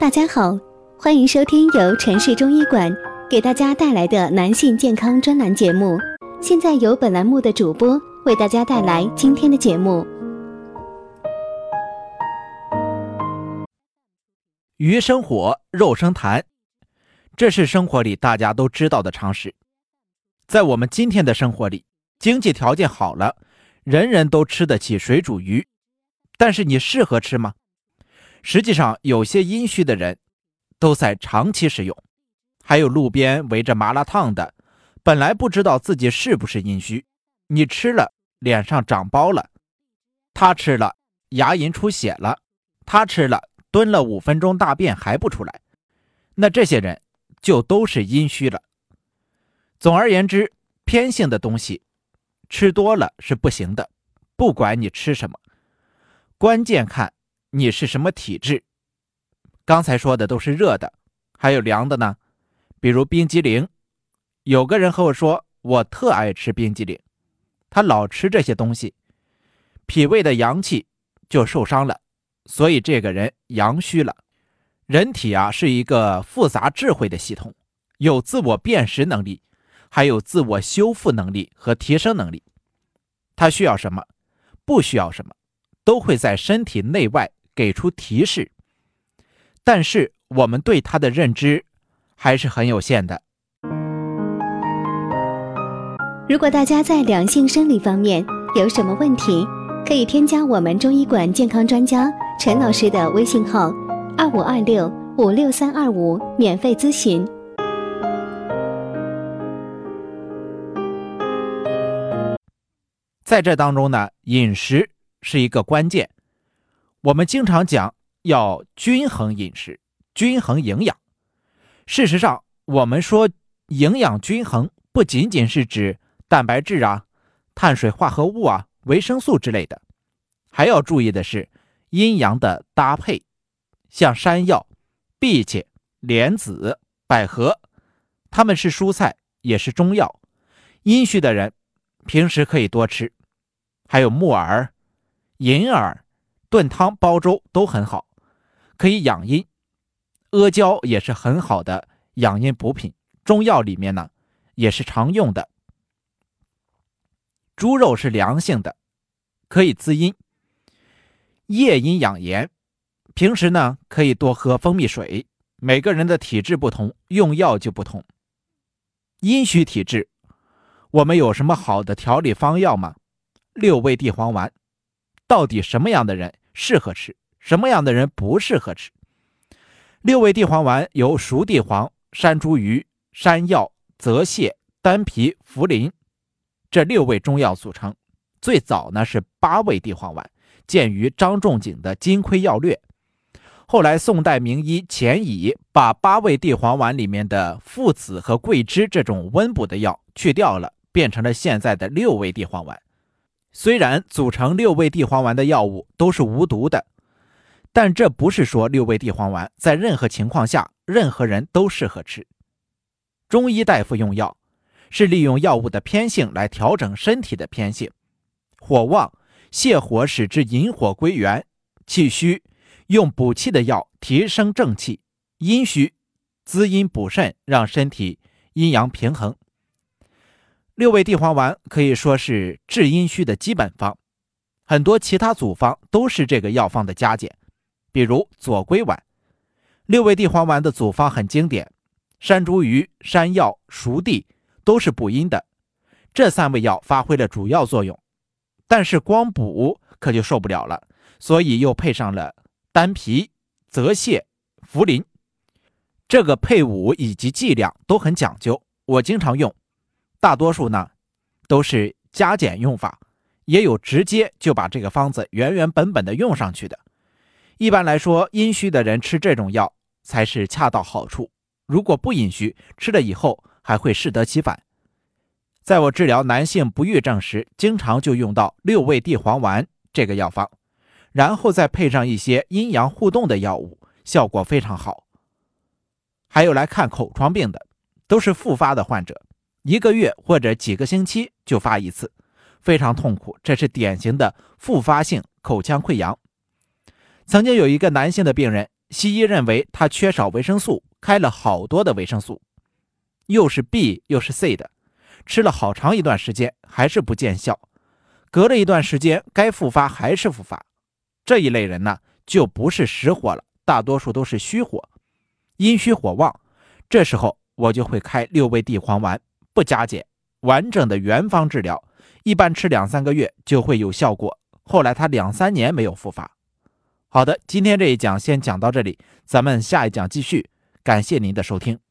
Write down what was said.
大家好，欢迎收听由城市中医馆给大家带来的男性健康专栏节目。现在由本栏目的主播为大家带来今天的节目。鱼生火，肉生痰，这是生活里大家都知道的常识。在我们今天的生活里，经济条件好了，人人都吃得起水煮鱼，但是你适合吃吗？实际上，有些阴虚的人都在长期使用，还有路边围着麻辣烫的，本来不知道自己是不是阴虚，你吃了脸上长包了，他吃了牙龈出血了，他吃了蹲了五分钟大便还不出来，那这些人就都是阴虚了。总而言之，偏性的东西吃多了是不行的，不管你吃什么，关键看。你是什么体质？刚才说的都是热的，还有凉的呢。比如冰激凌，有个人和我说，我特爱吃冰激凌，他老吃这些东西，脾胃的阳气就受伤了，所以这个人阳虚了。人体啊是一个复杂智慧的系统，有自我辨识能力，还有自我修复能力和提升能力。他需要什么，不需要什么，都会在身体内外。给出提示，但是我们对它的认知还是很有限的。如果大家在两性生理方面有什么问题，可以添加我们中医馆健康专家陈老师的微信号：二五二六五六三二五，免费咨询。在这当中呢，饮食是一个关键。我们经常讲要均衡饮食、均衡营养。事实上，我们说营养均衡不仅仅是指蛋白质啊、碳水化合物啊、维生素之类的，还要注意的是阴阳的搭配。像山药、荸荠、莲子、百合，它们是蔬菜，也是中药。阴虚的人平时可以多吃。还有木耳、银耳。炖汤、煲粥都很好，可以养阴。阿胶也是很好的养阴补品，中药里面呢也是常用的。猪肉是凉性的，可以滋阴。夜阴养颜，平时呢可以多喝蜂蜜水。每个人的体质不同，用药就不同。阴虚体质，我们有什么好的调理方药吗？六味地黄丸。到底什么样的人适合吃，什么样的人不适合吃？六味地黄丸由熟地黄、山茱萸、山药、泽泻、丹皮、茯苓这六味中药组成。最早呢是八味地黄丸，见于张仲景的《金匮要略》。后来宋代名医钱乙把八味地黄丸里面的附子和桂枝这种温补的药去掉了，变成了现在的六味地黄丸。虽然组成六味地黄丸的药物都是无毒的，但这不是说六味地黄丸在任何情况下任何人都适合吃。中医大夫用药是利用药物的偏性来调整身体的偏性，火旺泻火使之引火归元，气虚用补气的药提升正气，阴虚滋阴补肾，让身体阴阳平衡。六味地黄丸可以说是治阴虚的基本方，很多其他组方都是这个药方的加减，比如左归丸。六味地黄丸的组方很经典，山茱萸、山药、熟地都是补阴的，这三味药发挥了主要作用。但是光补可就受不了了，所以又配上了丹皮、泽泻、茯苓。这个配伍以及剂量都很讲究，我经常用。大多数呢，都是加减用法，也有直接就把这个方子原原本本的用上去的。一般来说，阴虚的人吃这种药才是恰到好处。如果不阴虚，吃了以后还会适得其反。在我治疗男性不育症时，经常就用到六味地黄丸这个药方，然后再配上一些阴阳互动的药物，效果非常好。还有来看口疮病的，都是复发的患者。一个月或者几个星期就发一次，非常痛苦。这是典型的复发性口腔溃疡。曾经有一个男性的病人，西医认为他缺少维生素，开了好多的维生素，又是 B 又是 C 的，吃了好长一段时间还是不见效，隔了一段时间该复发还是复发。这一类人呢，就不是实火了，大多数都是虚火，阴虚火旺。这时候我就会开六味地黄丸，不加减，完整的原方治疗，一般吃两三个月就会有效果。后来他两三年没有复发。好的，今天这一讲先讲到这里，咱们下一讲继续。感谢您的收听。